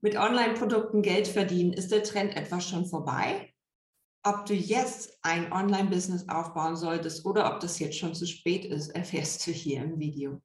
Mit Online-Produkten Geld verdienen, ist der Trend etwa schon vorbei? Ob du jetzt ein Online-Business aufbauen solltest oder ob das jetzt schon zu spät ist, erfährst du hier im Video.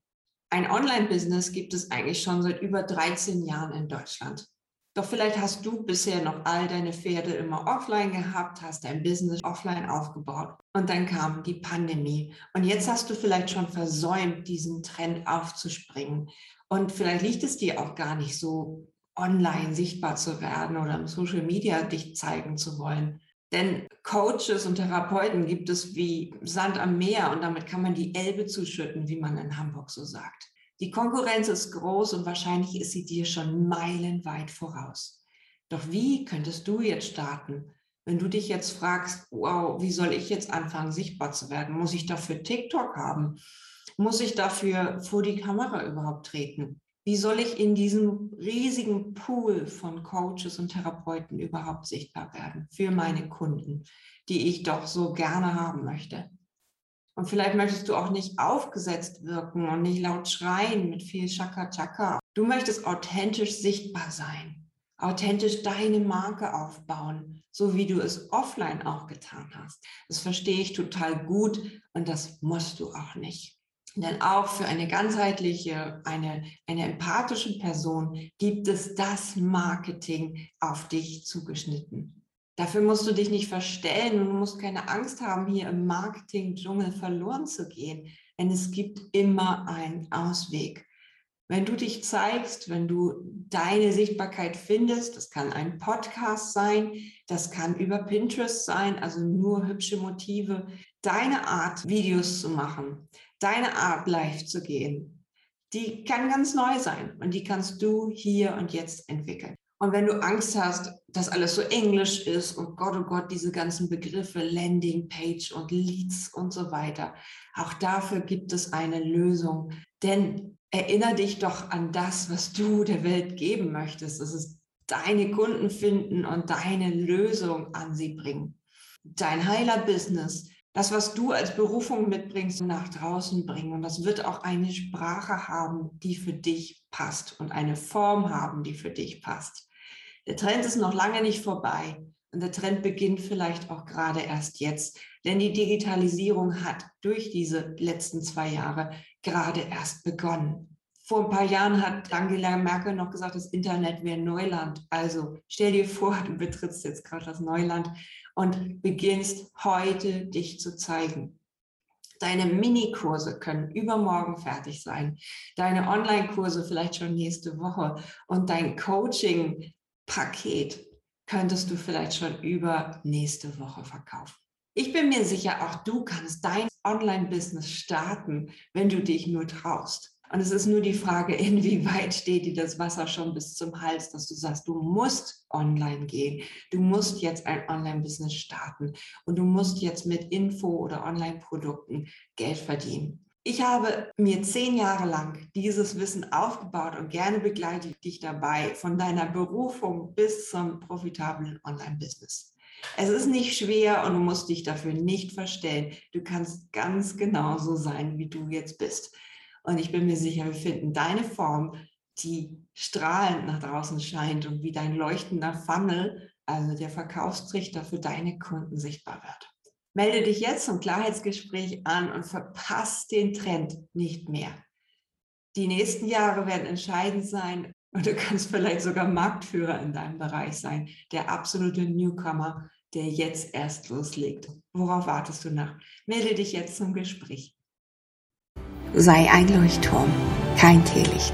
Ein Online-Business gibt es eigentlich schon seit über 13 Jahren in Deutschland. Doch vielleicht hast du bisher noch all deine Pferde immer offline gehabt, hast dein Business offline aufgebaut und dann kam die Pandemie. Und jetzt hast du vielleicht schon versäumt, diesen Trend aufzuspringen. Und vielleicht liegt es dir auch gar nicht so, online sichtbar zu werden oder im Social Media dich zeigen zu wollen. Denn Coaches und Therapeuten gibt es wie Sand am Meer und damit kann man die Elbe zuschütten, wie man in Hamburg so sagt. Die Konkurrenz ist groß und wahrscheinlich ist sie dir schon meilenweit voraus. Doch wie könntest du jetzt starten, wenn du dich jetzt fragst, wow, wie soll ich jetzt anfangen, sichtbar zu werden? Muss ich dafür TikTok haben? Muss ich dafür vor die Kamera überhaupt treten? Wie soll ich in diesem riesigen Pool von Coaches und Therapeuten überhaupt sichtbar werden für meine Kunden, die ich doch so gerne haben möchte? Und vielleicht möchtest du auch nicht aufgesetzt wirken und nicht laut schreien mit viel Chaka-Chaka. Du möchtest authentisch sichtbar sein, authentisch deine Marke aufbauen, so wie du es offline auch getan hast. Das verstehe ich total gut und das musst du auch nicht. Denn auch für eine ganzheitliche, eine, eine empathische Person gibt es das Marketing auf dich zugeschnitten. Dafür musst du dich nicht verstellen und du musst keine Angst haben, hier im Marketing-Dschungel verloren zu gehen, denn es gibt immer einen Ausweg. Wenn du dich zeigst, wenn du deine Sichtbarkeit findest, das kann ein Podcast sein, das kann über Pinterest sein, also nur hübsche Motive, deine Art, Videos zu machen, deine Art, live zu gehen, die kann ganz neu sein und die kannst du hier und jetzt entwickeln. Und wenn du Angst hast, dass alles so englisch ist und Gott, oh Gott, diese ganzen Begriffe, Landing Page und Leads und so weiter, auch dafür gibt es eine Lösung. Denn erinnere dich doch an das, was du der Welt geben möchtest. Das ist deine Kunden finden und deine Lösung an sie bringen. Dein Heiler-Business, das, was du als Berufung mitbringst, nach draußen bringen. Und das wird auch eine Sprache haben, die für dich passt und eine Form haben, die für dich passt. Der Trend ist noch lange nicht vorbei und der Trend beginnt vielleicht auch gerade erst jetzt, denn die Digitalisierung hat durch diese letzten zwei Jahre gerade erst begonnen. Vor ein paar Jahren hat Angela Merkel noch gesagt, das Internet wäre Neuland. Also stell dir vor, du betrittst jetzt gerade das Neuland und beginnst heute dich zu zeigen. Deine Minikurse können übermorgen fertig sein. Deine Online-Kurse vielleicht schon nächste Woche. Und dein Coaching Paket könntest du vielleicht schon über nächste Woche verkaufen. Ich bin mir sicher, auch du kannst dein Online-Business starten, wenn du dich nur traust. Und es ist nur die Frage, inwieweit steht dir das Wasser schon bis zum Hals, dass du sagst, du musst online gehen. Du musst jetzt ein Online-Business starten und du musst jetzt mit Info oder Online-Produkten Geld verdienen. Ich habe mir zehn Jahre lang dieses Wissen aufgebaut und gerne begleite ich dich dabei von deiner Berufung bis zum profitablen Online-Business. Es ist nicht schwer und du musst dich dafür nicht verstellen. Du kannst ganz genauso sein, wie du jetzt bist. Und ich bin mir sicher, wir finden deine Form, die strahlend nach draußen scheint und wie dein leuchtender Funnel, also der Verkaufstrichter für deine Kunden sichtbar wird. Melde dich jetzt zum Klarheitsgespräch an und verpasst den Trend nicht mehr. Die nächsten Jahre werden entscheidend sein und du kannst vielleicht sogar Marktführer in deinem Bereich sein, der absolute Newcomer, der jetzt erst loslegt. Worauf wartest du noch? Melde dich jetzt zum Gespräch. Sei ein Leuchtturm, kein Teelicht.